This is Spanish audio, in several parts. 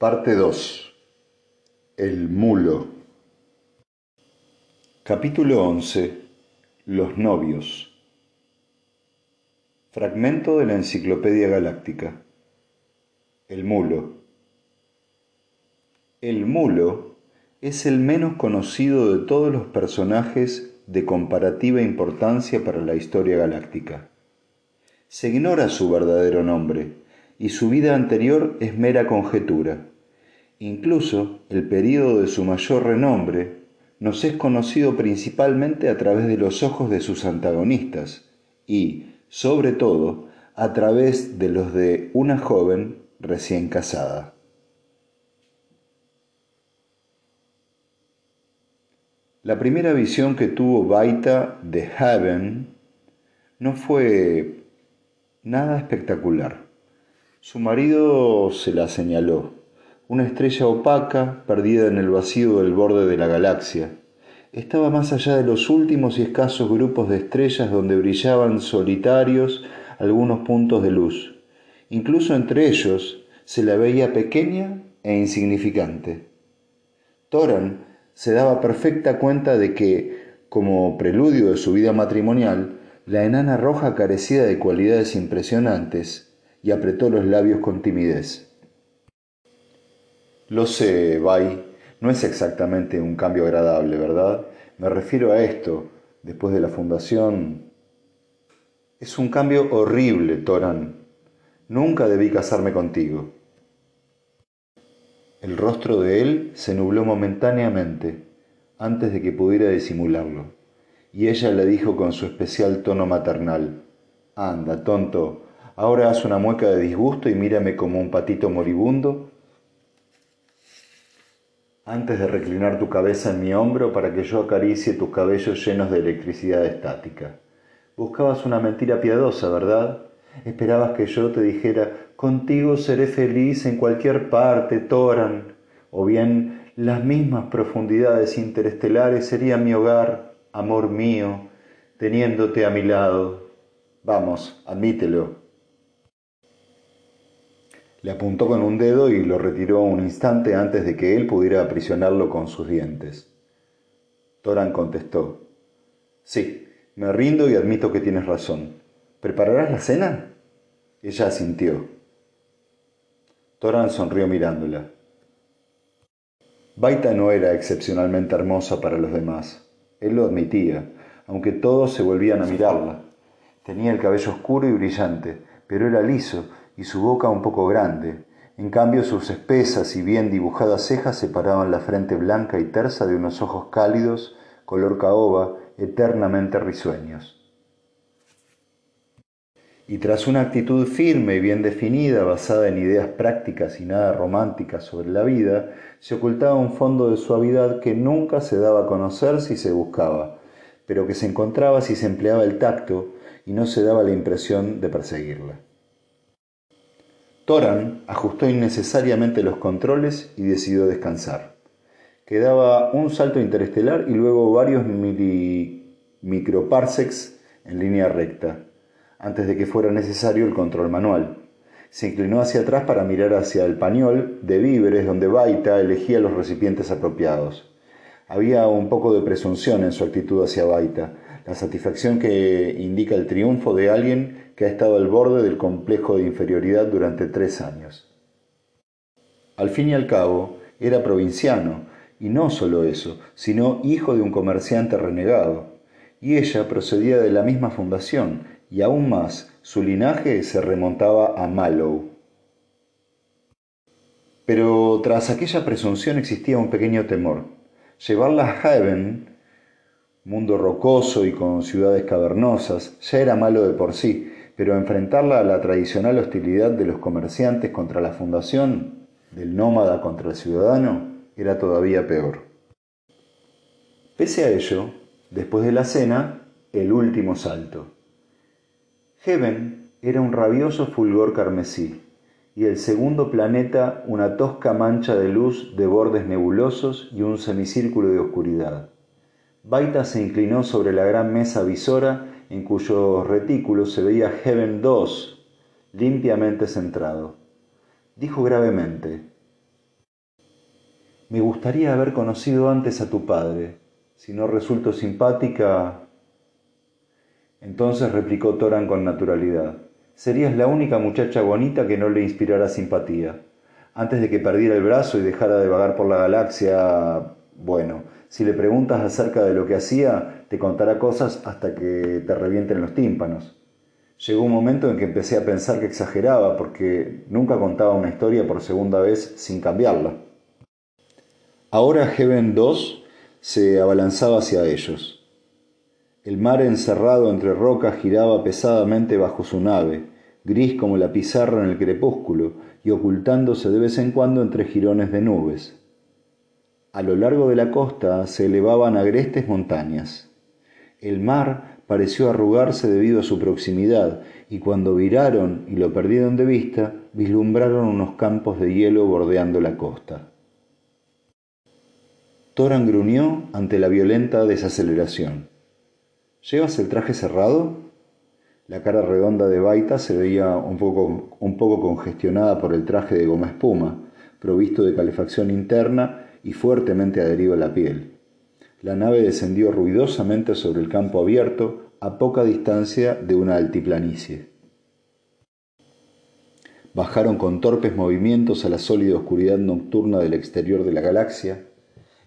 Parte 2. El mulo. Capítulo 11. Los novios. Fragmento de la Enciclopedia Galáctica. El mulo. El mulo es el menos conocido de todos los personajes de comparativa importancia para la historia galáctica. Se ignora su verdadero nombre y su vida anterior es mera conjetura. Incluso el período de su mayor renombre nos es conocido principalmente a través de los ojos de sus antagonistas y, sobre todo, a través de los de una joven recién casada. La primera visión que tuvo Baita de Heaven no fue nada espectacular. Su marido se la señaló, una estrella opaca perdida en el vacío del borde de la galaxia. Estaba más allá de los últimos y escasos grupos de estrellas donde brillaban solitarios algunos puntos de luz. Incluso entre ellos se la veía pequeña e insignificante. Toran se daba perfecta cuenta de que, como preludio de su vida matrimonial, la enana roja carecía de cualidades impresionantes y apretó los labios con timidez. Lo sé, Bai, no es exactamente un cambio agradable, ¿verdad? Me refiero a esto, después de la fundación. Es un cambio horrible, Toran. Nunca debí casarme contigo. El rostro de él se nubló momentáneamente, antes de que pudiera disimularlo, y ella le dijo con su especial tono maternal, Anda, tonto, Ahora haz una mueca de disgusto y mírame como un patito moribundo antes de reclinar tu cabeza en mi hombro para que yo acaricie tus cabellos llenos de electricidad estática. Buscabas una mentira piadosa, ¿verdad? Esperabas que yo te dijera, contigo seré feliz en cualquier parte, Toran, o bien las mismas profundidades interestelares serían mi hogar, amor mío, teniéndote a mi lado. Vamos, admítelo. Le apuntó con un dedo y lo retiró un instante antes de que él pudiera aprisionarlo con sus dientes. Toran contestó, Sí, me rindo y admito que tienes razón. ¿Prepararás la cena? Ella asintió. Toran sonrió mirándola. Baita no era excepcionalmente hermosa para los demás. Él lo admitía, aunque todos se volvían a mirarla. Tenía el cabello oscuro y brillante, pero era liso y su boca un poco grande. En cambio, sus espesas y bien dibujadas cejas separaban la frente blanca y tersa de unos ojos cálidos, color caoba, eternamente risueños. Y tras una actitud firme y bien definida, basada en ideas prácticas y nada románticas sobre la vida, se ocultaba un fondo de suavidad que nunca se daba a conocer si se buscaba, pero que se encontraba si se empleaba el tacto y no se daba la impresión de perseguirla. Toran ajustó innecesariamente los controles y decidió descansar. Quedaba un salto interestelar y luego varios microparsecs en línea recta, antes de que fuera necesario el control manual. Se inclinó hacia atrás para mirar hacia el pañol de víveres donde Baita elegía los recipientes apropiados. Había un poco de presunción en su actitud hacia Baita, la satisfacción que indica el triunfo de alguien que ha estado al borde del complejo de inferioridad durante tres años. Al fin y al cabo, era provinciano, y no solo eso, sino hijo de un comerciante renegado, y ella procedía de la misma fundación, y aún más, su linaje se remontaba a Mallow. Pero tras aquella presunción existía un pequeño temor. Llevarla a Heaven, mundo rocoso y con ciudades cavernosas, ya era malo de por sí, pero enfrentarla a la tradicional hostilidad de los comerciantes contra la fundación, del nómada contra el ciudadano, era todavía peor. Pese a ello, después de la cena, el último salto. Heaven era un rabioso fulgor carmesí, y el segundo planeta una tosca mancha de luz de bordes nebulosos y un semicírculo de oscuridad. Baita se inclinó sobre la gran mesa visora en cuyos retículos se veía Heaven 2 limpiamente centrado. Dijo gravemente, Me gustaría haber conocido antes a tu padre. Si no resulto simpática... Entonces replicó Toran con naturalidad. Serías la única muchacha bonita que no le inspirara simpatía. Antes de que perdiera el brazo y dejara de vagar por la galaxia, bueno, si le preguntas acerca de lo que hacía, te contará cosas hasta que te revienten los tímpanos. Llegó un momento en que empecé a pensar que exageraba porque nunca contaba una historia por segunda vez sin cambiarla. Ahora Heaven 2 se abalanzaba hacia ellos. El mar encerrado entre rocas giraba pesadamente bajo su nave, gris como la pizarra en el crepúsculo y ocultándose de vez en cuando entre jirones de nubes. A lo largo de la costa se elevaban agrestes montañas. El mar pareció arrugarse debido a su proximidad, y cuando viraron y lo perdieron de vista, vislumbraron unos campos de hielo bordeando la costa. Toran gruñó ante la violenta desaceleración. ¿Llevas el traje cerrado? La cara redonda de Baita se veía un poco, un poco congestionada por el traje de goma espuma, provisto de calefacción interna y fuertemente adherido a la piel. La nave descendió ruidosamente sobre el campo abierto a poca distancia de una altiplanicie. Bajaron con torpes movimientos a la sólida oscuridad nocturna del exterior de la galaxia,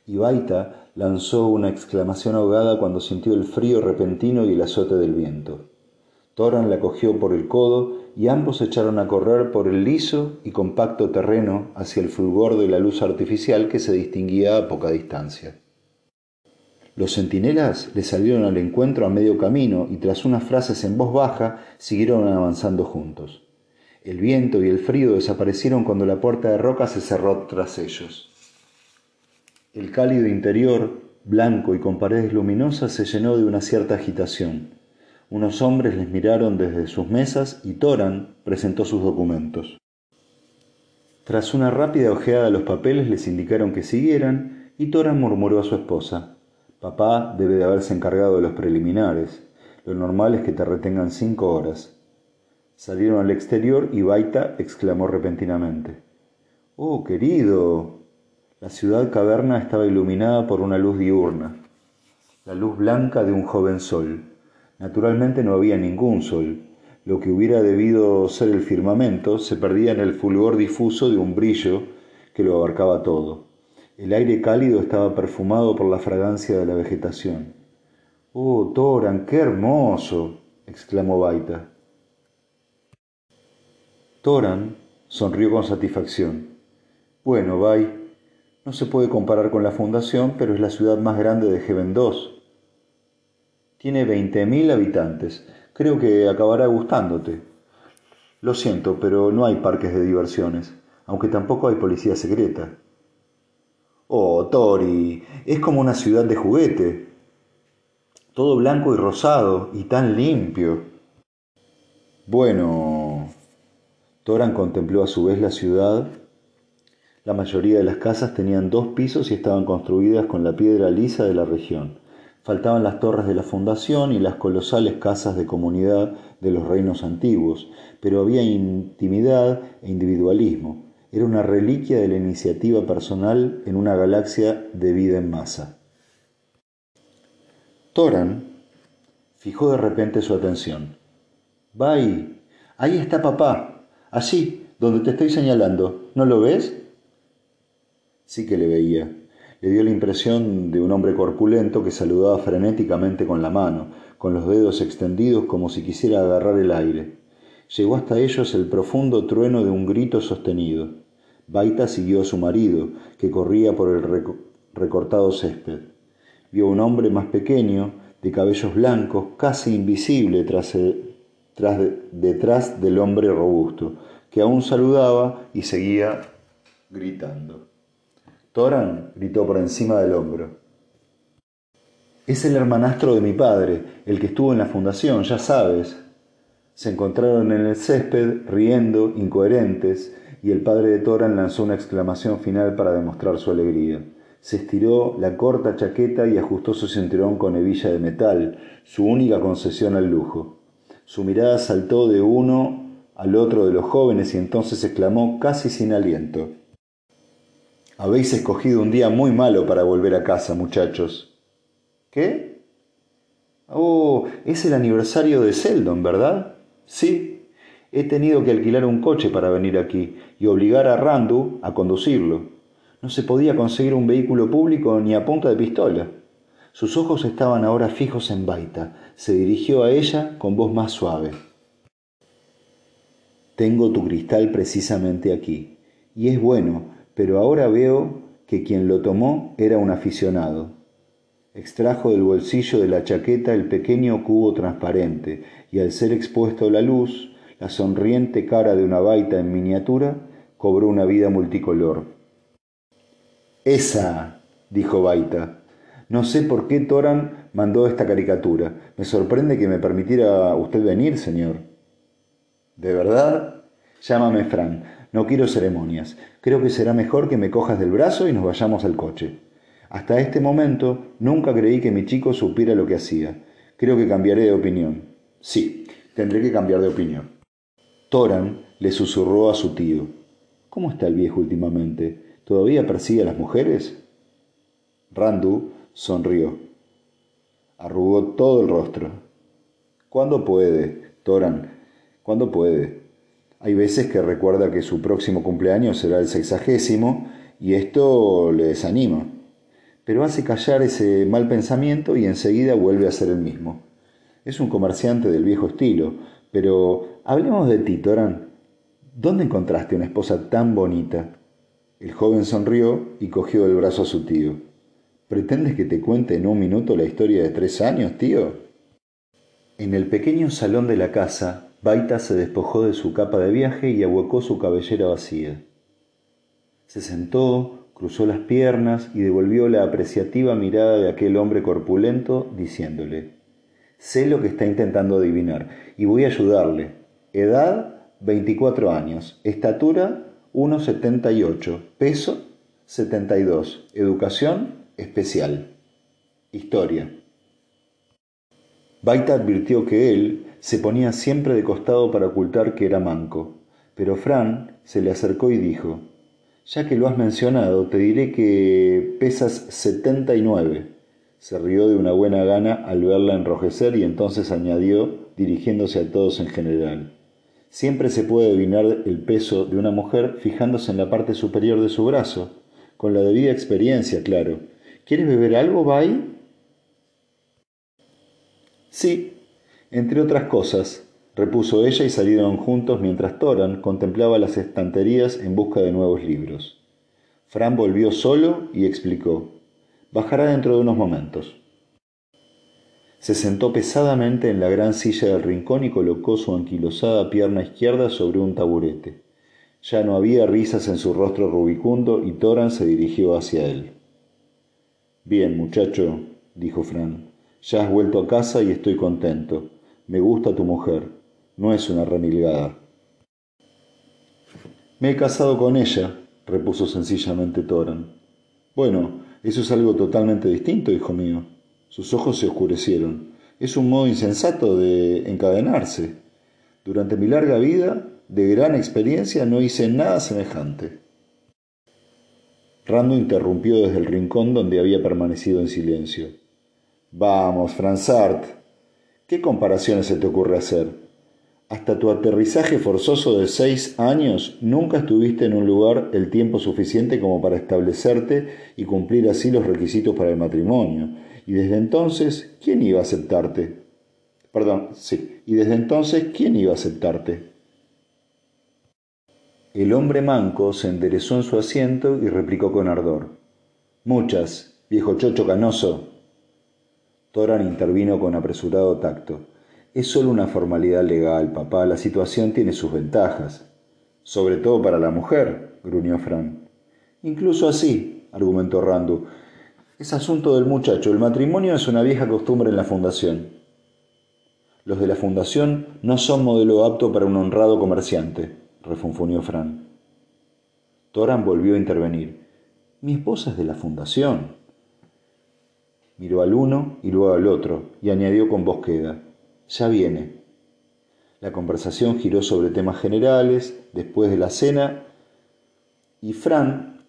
y Baita lanzó una exclamación ahogada cuando sintió el frío repentino y el azote del viento. Toran la cogió por el codo y ambos echaron a correr por el liso y compacto terreno hacia el fulgor de la luz artificial que se distinguía a poca distancia. Los centinelas le salieron al encuentro a medio camino y tras unas frases en voz baja siguieron avanzando juntos. El viento y el frío desaparecieron cuando la puerta de roca se cerró tras ellos. El cálido interior, blanco y con paredes luminosas, se llenó de una cierta agitación. Unos hombres les miraron desde sus mesas y Toran presentó sus documentos. Tras una rápida ojeada a los papeles les indicaron que siguieran y Toran murmuró a su esposa, Papá debe de haberse encargado de los preliminares. Lo normal es que te retengan cinco horas. Salieron al exterior y Baita exclamó repentinamente, Oh, querido. La ciudad caverna estaba iluminada por una luz diurna, la luz blanca de un joven sol. Naturalmente no había ningún sol. Lo que hubiera debido ser el firmamento se perdía en el fulgor difuso de un brillo que lo abarcaba todo. El aire cálido estaba perfumado por la fragancia de la vegetación. ¡Oh, Toran, qué hermoso! exclamó Baita. Toran sonrió con satisfacción. Bueno, Bai, no se puede comparar con la fundación, pero es la ciudad más grande de Heaven 2. Tiene 20.000 habitantes. Creo que acabará gustándote. Lo siento, pero no hay parques de diversiones, aunque tampoco hay policía secreta. Oh, Tori, es como una ciudad de juguete. Todo blanco y rosado y tan limpio. Bueno, Toran contempló a su vez la ciudad. La mayoría de las casas tenían dos pisos y estaban construidas con la piedra lisa de la región. Faltaban las torres de la fundación y las colosales casas de comunidad de los reinos antiguos, pero había intimidad e individualismo. Era una reliquia de la iniciativa personal en una galaxia de vida en masa. Toran fijó de repente su atención. Vai, ahí está papá, allí, donde te estoy señalando. ¿No lo ves? Sí que le veía le dio la impresión de un hombre corpulento que saludaba frenéticamente con la mano, con los dedos extendidos como si quisiera agarrar el aire. Llegó hasta ellos el profundo trueno de un grito sostenido. Baita siguió a su marido, que corría por el recortado césped. Vio un hombre más pequeño, de cabellos blancos, casi invisible tras detrás del hombre robusto, que aún saludaba y seguía gritando. Toran gritó por encima del hombro. Es el hermanastro de mi padre, el que estuvo en la fundación, ya sabes. Se encontraron en el césped, riendo, incoherentes, y el padre de Toran lanzó una exclamación final para demostrar su alegría. Se estiró la corta chaqueta y ajustó su cinturón con hebilla de metal, su única concesión al lujo. Su mirada saltó de uno al otro de los jóvenes y entonces exclamó casi sin aliento. Habéis escogido un día muy malo para volver a casa, muchachos. ¿Qué? Oh, es el aniversario de Seldon, ¿verdad? Sí. He tenido que alquilar un coche para venir aquí y obligar a Randu a conducirlo. No se podía conseguir un vehículo público ni a punta de pistola. Sus ojos estaban ahora fijos en Baita. Se dirigió a ella con voz más suave. Tengo tu cristal precisamente aquí. Y es bueno, pero ahora veo que quien lo tomó era un aficionado. Extrajo del bolsillo de la chaqueta el pequeño cubo transparente y al ser expuesto a la luz, la sonriente cara de una baita en miniatura cobró una vida multicolor. Esa, dijo Baita. No sé por qué Toran mandó esta caricatura. Me sorprende que me permitiera usted venir, señor. ¿De verdad? Llámame Fran. No quiero ceremonias. Creo que será mejor que me cojas del brazo y nos vayamos al coche. Hasta este momento nunca creí que mi chico supiera lo que hacía. Creo que cambiaré de opinión. Sí, tendré que cambiar de opinión. Toran le susurró a su tío. ¿Cómo está el viejo últimamente? ¿Todavía persigue a las mujeres? Randu sonrió. Arrugó todo el rostro. ¿Cuándo puede, Toran? ¿Cuándo puede? Hay veces que recuerda que su próximo cumpleaños será el sexagésimo y esto le desanima. Pero hace callar ese mal pensamiento y enseguida vuelve a ser el mismo. Es un comerciante del viejo estilo, pero hablemos de ti, Torán. ¿Dónde encontraste una esposa tan bonita? El joven sonrió y cogió el brazo a su tío. ¿Pretendes que te cuente en un minuto la historia de tres años, tío? En el pequeño salón de la casa, Baita se despojó de su capa de viaje y ahuecó su cabellera vacía. Se sentó, cruzó las piernas y devolvió la apreciativa mirada de aquel hombre corpulento, diciéndole, Sé lo que está intentando adivinar y voy a ayudarle. Edad, 24 años. Estatura, 1,78. Peso, 72. Educación, especial. Historia. Baita advirtió que él se ponía siempre de costado para ocultar que era manco, pero Fran se le acercó y dijo, ya que lo has mencionado, te diré que pesas setenta y nueve. Se rió de una buena gana al verla enrojecer y entonces añadió, dirigiéndose a todos en general. Siempre se puede adivinar el peso de una mujer fijándose en la parte superior de su brazo, con la debida experiencia, claro. ¿Quieres beber algo, Bay? Sí, entre otras cosas, repuso ella y salieron juntos mientras Toran contemplaba las estanterías en busca de nuevos libros. Fran volvió solo y explicó, bajará dentro de unos momentos. Se sentó pesadamente en la gran silla del rincón y colocó su anquilosada pierna izquierda sobre un taburete. Ya no había risas en su rostro rubicundo y Toran se dirigió hacia él. Bien, muchacho, dijo Fran, ya has vuelto a casa y estoy contento. Me gusta tu mujer. No es una remilgada. Me he casado con ella, repuso sencillamente Toran. Bueno, eso es algo totalmente distinto, hijo mío. Sus ojos se oscurecieron. Es un modo insensato de encadenarse. Durante mi larga vida, de gran experiencia, no hice nada semejante. Rando interrumpió desde el rincón donde había permanecido en silencio. Vamos, Fransart, ¿qué comparaciones se te ocurre hacer? Hasta tu aterrizaje forzoso de seis años nunca estuviste en un lugar el tiempo suficiente como para establecerte y cumplir así los requisitos para el matrimonio. Y desde entonces, ¿quién iba a aceptarte? Perdón, sí. Y desde entonces, ¿quién iba a aceptarte? El hombre manco se enderezó en su asiento y replicó con ardor. Muchas, viejo chocho canoso. Toran intervino con apresurado tacto. Es solo una formalidad legal, papá. La situación tiene sus ventajas. Sobre todo para la mujer, gruñó Fran. Incluso así, argumentó Randu. Es asunto del muchacho. El matrimonio es una vieja costumbre en la fundación. Los de la fundación no son modelo apto para un honrado comerciante, refunfuñó Fran. Toran volvió a intervenir. Mi esposa es de la fundación. Miró al uno y luego al otro y añadió con voz queda, ya viene. La conversación giró sobre temas generales después de la cena y Fran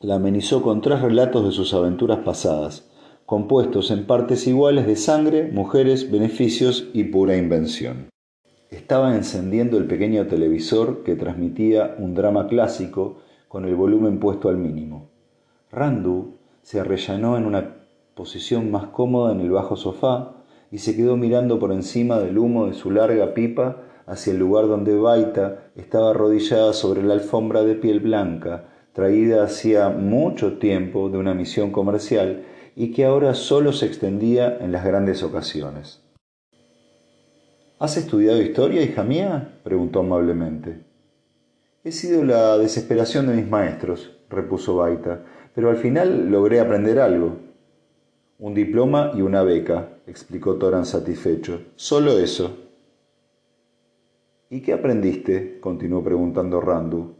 la amenizó con tres relatos de sus aventuras pasadas, compuestos en partes iguales de sangre, mujeres, beneficios y pura invención. Estaba encendiendo el pequeño televisor que transmitía un drama clásico con el volumen puesto al mínimo. Randu se arrellanó en una posición más cómoda en el bajo sofá y se quedó mirando por encima del humo de su larga pipa hacia el lugar donde Baita estaba arrodillada sobre la alfombra de piel blanca, traída hacía mucho tiempo de una misión comercial y que ahora solo se extendía en las grandes ocasiones. ¿Has estudiado historia, hija mía? preguntó amablemente. He sido la desesperación de mis maestros, repuso Baita, pero al final logré aprender algo. Un diploma y una beca, explicó Toran satisfecho. Solo eso. ¿Y qué aprendiste? continuó preguntando Randu.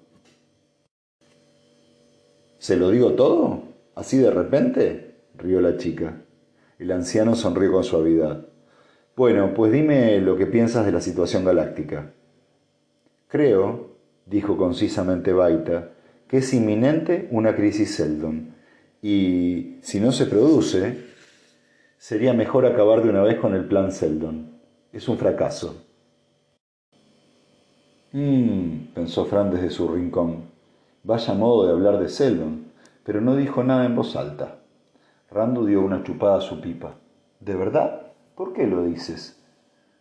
¿Se lo digo todo? ¿Así de repente? rió la chica. El anciano sonrió con suavidad. Bueno, pues dime lo que piensas de la situación galáctica. Creo, dijo concisamente Baita, que es inminente una crisis Seldon. Y si no se produce, sería mejor acabar de una vez con el plan Seldon. Es un fracaso. Mmm, pensó Fran desde su rincón. Vaya modo de hablar de Seldon, pero no dijo nada en voz alta. Randu dio una chupada a su pipa. ¿De verdad? ¿Por qué lo dices?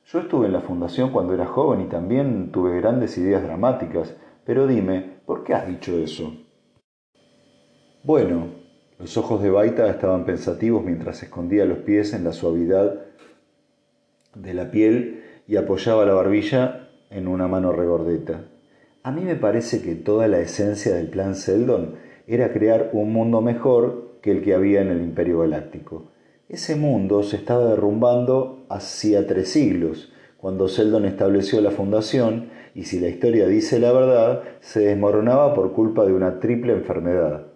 Yo estuve en la fundación cuando era joven y también tuve grandes ideas dramáticas, pero dime, ¿por qué has dicho eso? Bueno, los ojos de Baita estaban pensativos mientras escondía los pies en la suavidad de la piel y apoyaba la barbilla en una mano regordeta. A mí me parece que toda la esencia del plan Seldon era crear un mundo mejor que el que había en el Imperio Galáctico. Ese mundo se estaba derrumbando hacía tres siglos, cuando Seldon estableció la fundación, y si la historia dice la verdad, se desmoronaba por culpa de una triple enfermedad,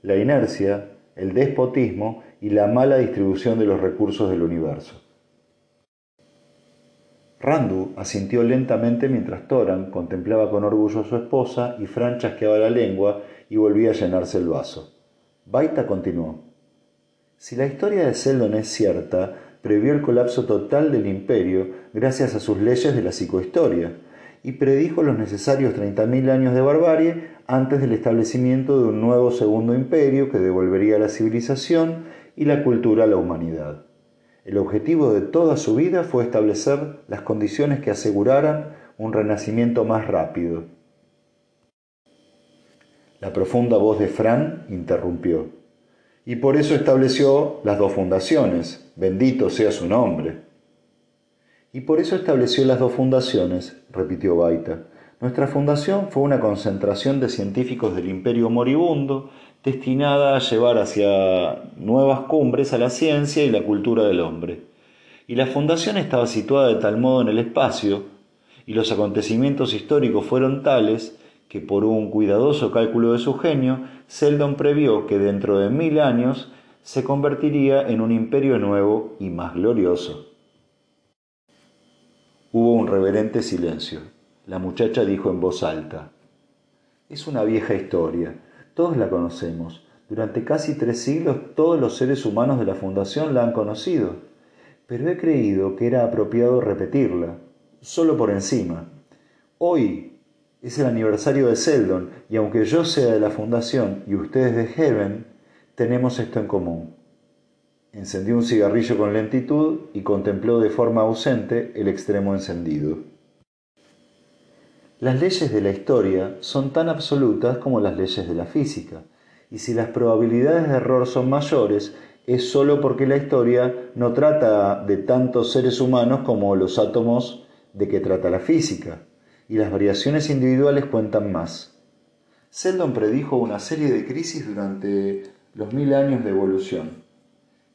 la inercia, el despotismo y la mala distribución de los recursos del universo. Randu asintió lentamente mientras Toran contemplaba con orgullo a su esposa y Fran chasqueaba la lengua y volvía a llenarse el vaso. Baita continuó. Si la historia de Seldon es cierta, previó el colapso total del imperio gracias a sus leyes de la psicohistoria y predijo los necesarios 30.000 años de barbarie antes del establecimiento de un nuevo segundo imperio que devolvería la civilización y la cultura a la humanidad. El objetivo de toda su vida fue establecer las condiciones que aseguraran un renacimiento más rápido. La profunda voz de Fran interrumpió y por eso estableció las dos fundaciones, bendito sea su nombre. Y por eso estableció las dos fundaciones, repitió Baita. Nuestra fundación fue una concentración de científicos del imperio moribundo destinada a llevar hacia nuevas cumbres a la ciencia y la cultura del hombre. Y la fundación estaba situada de tal modo en el espacio, y los acontecimientos históricos fueron tales que por un cuidadoso cálculo de su genio, Seldon previó que dentro de mil años se convertiría en un imperio nuevo y más glorioso. Hubo un reverente silencio. La muchacha dijo en voz alta, Es una vieja historia, todos la conocemos. Durante casi tres siglos todos los seres humanos de la Fundación la han conocido, pero he creído que era apropiado repetirla, solo por encima. Hoy, es el aniversario de Seldon y aunque yo sea de la fundación y ustedes de Heaven, tenemos esto en común. Encendió un cigarrillo con lentitud y contempló de forma ausente el extremo encendido. Las leyes de la historia son tan absolutas como las leyes de la física, y si las probabilidades de error son mayores, es sólo porque la historia no trata de tantos seres humanos como los átomos de que trata la física y las variaciones individuales cuentan más. Seldon predijo una serie de crisis durante los mil años de evolución,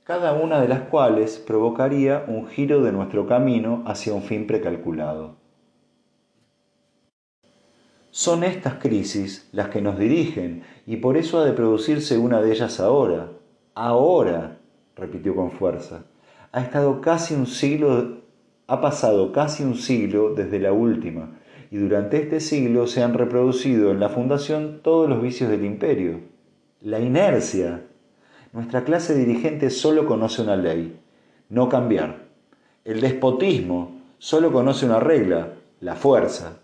cada una de las cuales provocaría un giro de nuestro camino hacia un fin precalculado. Son estas crisis las que nos dirigen y por eso ha de producirse una de ellas ahora. Ahora, repitió con fuerza. Ha estado casi un siglo, ha pasado casi un siglo desde la última, y durante este siglo se han reproducido en la fundación todos los vicios del imperio. La inercia. Nuestra clase dirigente solo conoce una ley, no cambiar. El despotismo solo conoce una regla, la fuerza.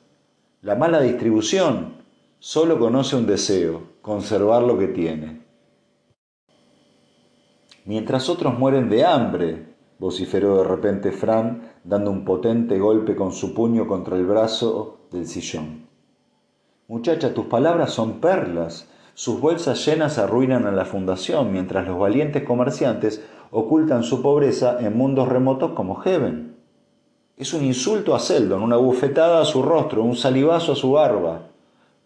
La mala distribución solo conoce un deseo, conservar lo que tiene. Mientras otros mueren de hambre, vociferó de repente Fran, dando un potente golpe con su puño contra el brazo del sillón. Muchacha, tus palabras son perlas. Sus bolsas llenas arruinan a la fundación, mientras los valientes comerciantes ocultan su pobreza en mundos remotos como Heaven. Es un insulto a Seldon, una bufetada a su rostro, un salivazo a su barba.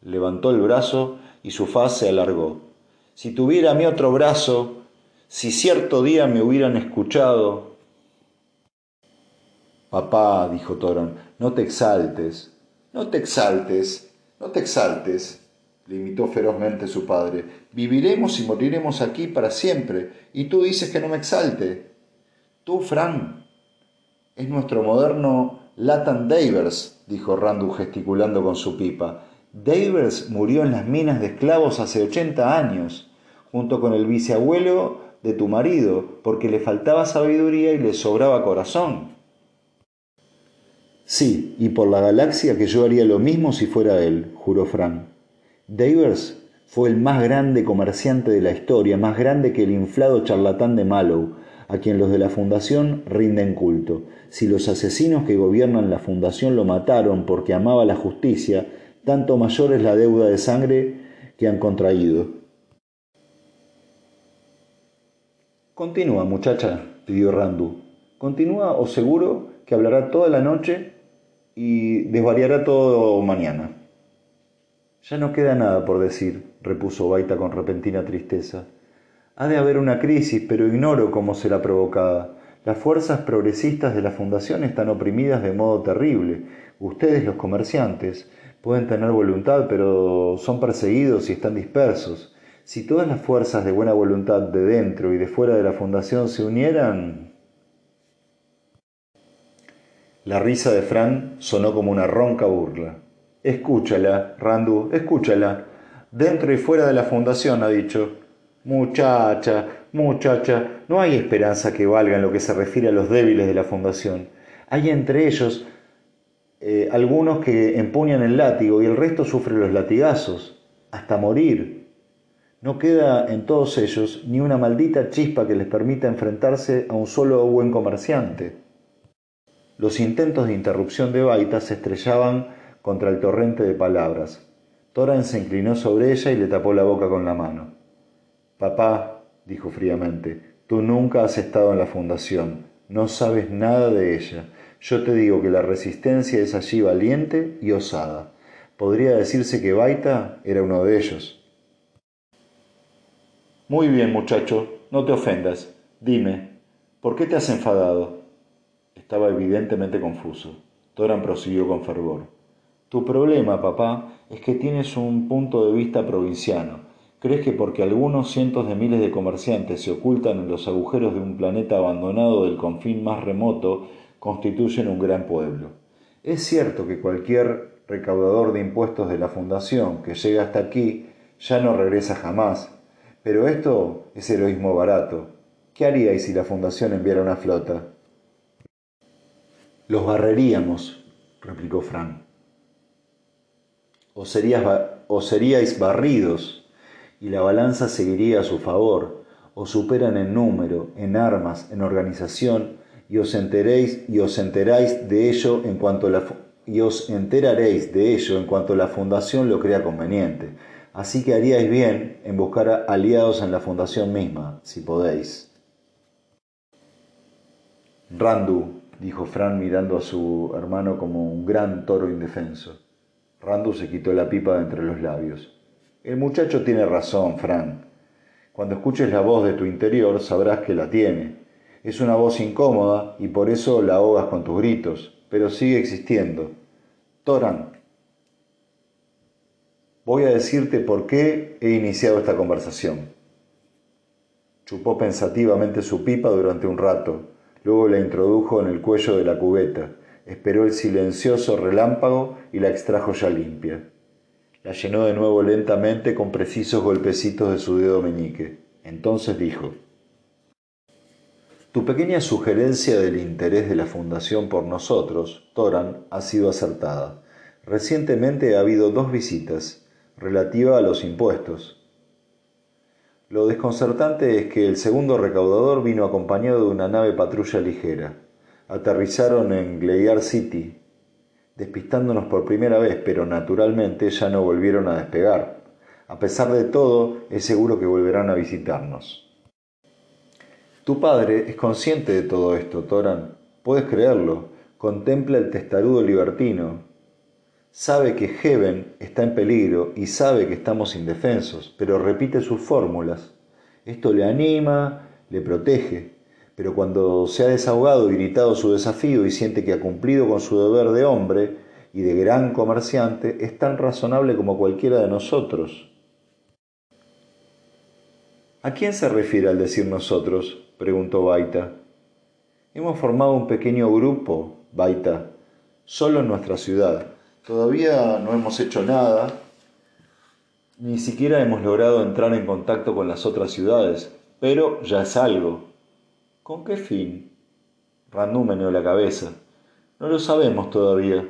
Levantó el brazo y su faz se alargó. Si tuviera mi otro brazo, si cierto día me hubieran escuchado. Papá, dijo Toron, no te exaltes, no te exaltes, no te exaltes, le imitó ferozmente su padre. Viviremos y moriremos aquí para siempre, y tú dices que no me exalte. Tú, Fran, es nuestro moderno Latan Davers, dijo Randu gesticulando con su pipa. Davers murió en las minas de esclavos hace ochenta años, junto con el viceabuelo de tu marido, porque le faltaba sabiduría y le sobraba corazón. Sí, y por la galaxia que yo haría lo mismo si fuera él, juró Frank. Davers fue el más grande comerciante de la historia, más grande que el inflado charlatán de Mallow, a quien los de la Fundación rinden culto. Si los asesinos que gobiernan la Fundación lo mataron porque amaba la justicia, tanto mayor es la deuda de sangre que han contraído. Continúa, muchacha, pidió Randu. Continúa o seguro que hablará toda la noche y desvariará todo mañana. Ya no queda nada por decir, repuso Baita con repentina tristeza. Ha de haber una crisis, pero ignoro cómo será provocada. Las fuerzas progresistas de la Fundación están oprimidas de modo terrible. Ustedes, los comerciantes, pueden tener voluntad, pero son perseguidos y están dispersos. Si todas las fuerzas de buena voluntad de dentro y de fuera de la fundación se unieran... La risa de Fran sonó como una ronca burla. Escúchala, Randu, escúchala. Dentro y fuera de la fundación, ha dicho. Muchacha, muchacha, no hay esperanza que valga en lo que se refiere a los débiles de la fundación. Hay entre ellos eh, algunos que empuñan el látigo y el resto sufre los latigazos, hasta morir. No queda en todos ellos ni una maldita chispa que les permita enfrentarse a un solo buen comerciante. Los intentos de interrupción de Baita se estrellaban contra el torrente de palabras. Toran se inclinó sobre ella y le tapó la boca con la mano. Papá, dijo fríamente, tú nunca has estado en la fundación, no sabes nada de ella. Yo te digo que la resistencia es allí valiente y osada. Podría decirse que Baita era uno de ellos. Muy bien, muchacho, no te ofendas. Dime, ¿por qué te has enfadado? Estaba evidentemente confuso. Toran prosiguió con fervor. Tu problema, papá, es que tienes un punto de vista provinciano. Crees que porque algunos cientos de miles de comerciantes se ocultan en los agujeros de un planeta abandonado del confín más remoto, constituyen un gran pueblo. Es cierto que cualquier recaudador de impuestos de la Fundación que llega hasta aquí ya no regresa jamás, pero esto es heroísmo barato. ¿Qué haríais si la Fundación enviara una flota? Los barreríamos, replicó Frank. O, o seríais barridos y la balanza seguiría a su favor, o superan en número, en armas, en organización, y os enteréis y os enteráis de ello en cuanto la y os enteraréis de ello en cuanto la fundación lo crea conveniente. Así que haríais bien en buscar aliados en la fundación misma, si podéis. Randu, dijo Fran mirando a su hermano como un gran toro indefenso. Randu se quitó la pipa de entre los labios. El muchacho tiene razón, Fran. Cuando escuches la voz de tu interior sabrás que la tiene. Es una voz incómoda y por eso la ahogas con tus gritos, pero sigue existiendo. Toran, Voy a decirte por qué he iniciado esta conversación. Chupó pensativamente su pipa durante un rato, luego la introdujo en el cuello de la cubeta, esperó el silencioso relámpago y la extrajo ya limpia. La llenó de nuevo lentamente con precisos golpecitos de su dedo meñique. Entonces dijo, Tu pequeña sugerencia del interés de la Fundación por nosotros, Toran, ha sido acertada. Recientemente ha habido dos visitas, relativa a los impuestos. Lo desconcertante es que el segundo recaudador vino acompañado de una nave patrulla ligera. Aterrizaron en Gleyar City, despistándonos por primera vez, pero naturalmente ya no volvieron a despegar. A pesar de todo, es seguro que volverán a visitarnos. Tu padre es consciente de todo esto, Toran. Puedes creerlo. Contempla el testarudo libertino. Sabe que Heaven está en peligro y sabe que estamos indefensos, pero repite sus fórmulas. Esto le anima, le protege, pero cuando se ha desahogado y gritado su desafío y siente que ha cumplido con su deber de hombre y de gran comerciante, es tan razonable como cualquiera de nosotros. ¿A quién se refiere al decir nosotros? preguntó Baita. Hemos formado un pequeño grupo, Baita, solo en nuestra ciudad. Todavía no hemos hecho nada, ni siquiera hemos logrado entrar en contacto con las otras ciudades, pero ya es algo. ¿Con qué fin? Randú meneó la cabeza. No lo sabemos todavía.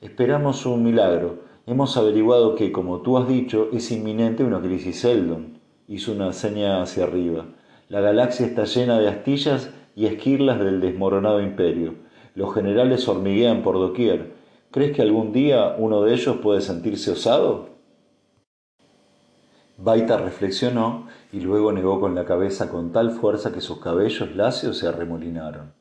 Esperamos un milagro. Hemos averiguado que, como tú has dicho, es inminente una crisis Seldon. Hizo una seña hacia arriba. La galaxia está llena de astillas y esquirlas del desmoronado imperio. Los generales hormiguean por doquier. ¿Crees que algún día uno de ellos puede sentirse osado? Baita reflexionó y luego negó con la cabeza con tal fuerza que sus cabellos lacios se arremolinaron.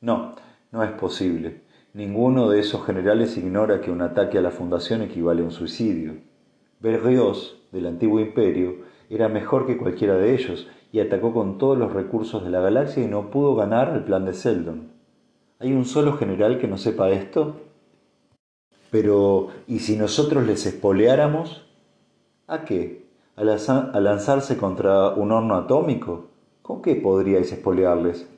No, no es posible. Ninguno de esos generales ignora que un ataque a la fundación equivale a un suicidio. Berrios, del antiguo imperio, era mejor que cualquiera de ellos y atacó con todos los recursos de la galaxia y no pudo ganar el plan de Seldon. ¿Hay un solo general que no sepa esto? Pero, ¿y si nosotros les espoleáramos? ¿A qué? A lanzarse contra un horno atómico? ¿Con qué podríais espolearles?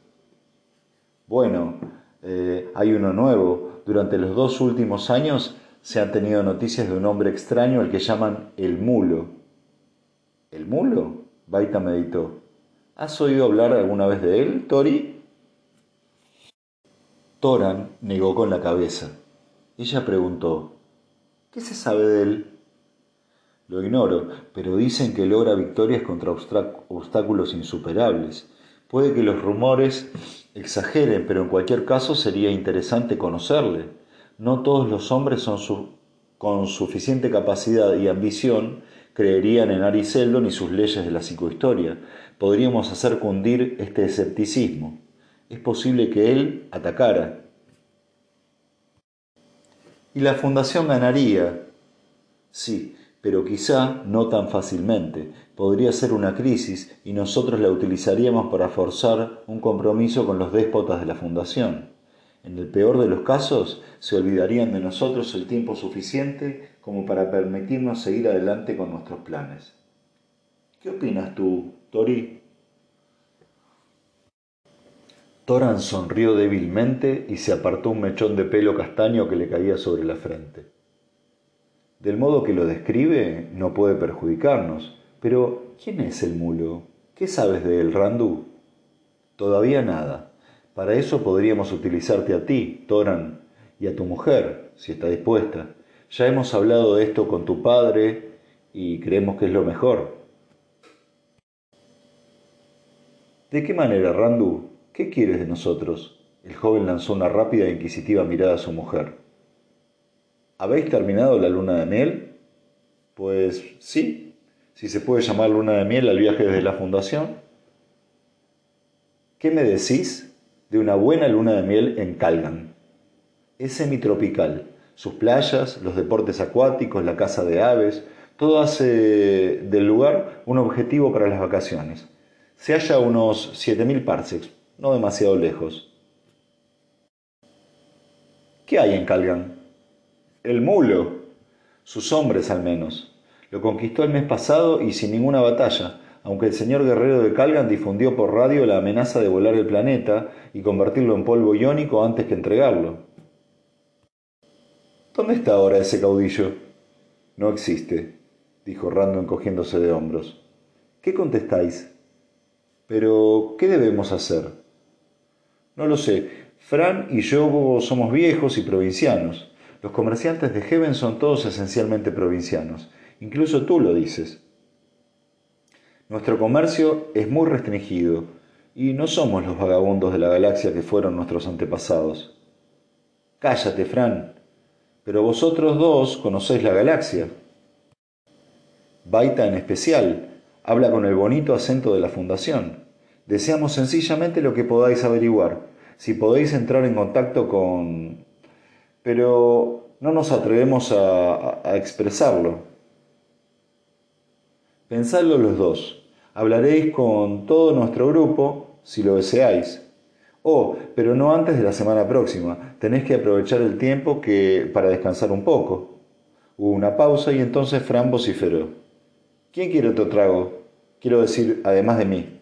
Bueno, eh, hay uno nuevo. Durante los dos últimos años se han tenido noticias de un hombre extraño al que llaman el mulo. ¿El mulo? Baita meditó. ¿Has oído hablar alguna vez de él, Tori? Toran negó con la cabeza. Ella preguntó, ¿qué se sabe de él? Lo ignoro, pero dicen que logra victorias contra obstáculos insuperables. Puede que los rumores exageren, pero en cualquier caso sería interesante conocerle. No todos los hombres son con suficiente capacidad y ambición creerían en Ariseldon y sus leyes de la psicohistoria. Podríamos hacer cundir este escepticismo. Es posible que él atacara. Y la fundación ganaría. Sí, pero quizá no tan fácilmente. Podría ser una crisis y nosotros la utilizaríamos para forzar un compromiso con los déspotas de la Fundación. En el peor de los casos, se olvidarían de nosotros el tiempo suficiente como para permitirnos seguir adelante con nuestros planes. ¿Qué opinas tú, Tori? Toran sonrió débilmente y se apartó un mechón de pelo castaño que le caía sobre la frente. Del modo que lo describe, no puede perjudicarnos. Pero, ¿quién es el mulo? ¿Qué sabes de él, Randú? Todavía nada. Para eso podríamos utilizarte a ti, Toran, y a tu mujer, si está dispuesta. Ya hemos hablado de esto con tu padre y creemos que es lo mejor. ¿De qué manera, Randú? ¿Qué quieres de nosotros? El joven lanzó una rápida e inquisitiva mirada a su mujer. ¿Habéis terminado la luna de miel? Pues sí, si se puede llamar luna de miel al viaje desde la fundación. ¿Qué me decís de una buena luna de miel en Calgan? Es semitropical. Sus playas, los deportes acuáticos, la caza de aves, todo hace del lugar un objetivo para las vacaciones. Se halla a unos 7.000 parsecs, no demasiado lejos. ¿Qué hay en Calgan? El mulo. Sus hombres al menos. Lo conquistó el mes pasado y sin ninguna batalla, aunque el señor guerrero de Calgan difundió por radio la amenaza de volar el planeta y convertirlo en polvo iónico antes que entregarlo. ¿Dónde está ahora ese caudillo? No existe, dijo Rando encogiéndose de hombros. ¿Qué contestáis? Pero, ¿qué debemos hacer? No lo sé. Fran y yo somos viejos y provincianos. Los comerciantes de Heaven son todos esencialmente provincianos. Incluso tú lo dices. Nuestro comercio es muy restringido y no somos los vagabundos de la galaxia que fueron nuestros antepasados. Cállate, Fran. Pero vosotros dos conocéis la galaxia. Baita en especial habla con el bonito acento de la Fundación. Deseamos sencillamente lo que podáis averiguar. Si podéis entrar en contacto con... Pero no nos atrevemos a, expresarlo. Pensadlo los dos. Hablaréis con todo nuestro grupo si lo deseáis. Oh, pero no antes de la semana próxima. Tenéis que aprovechar el tiempo que para descansar un poco. Hubo una pausa y entonces Fran vociferó. ¿Quién quiere otro trago? Quiero decir, además de mí.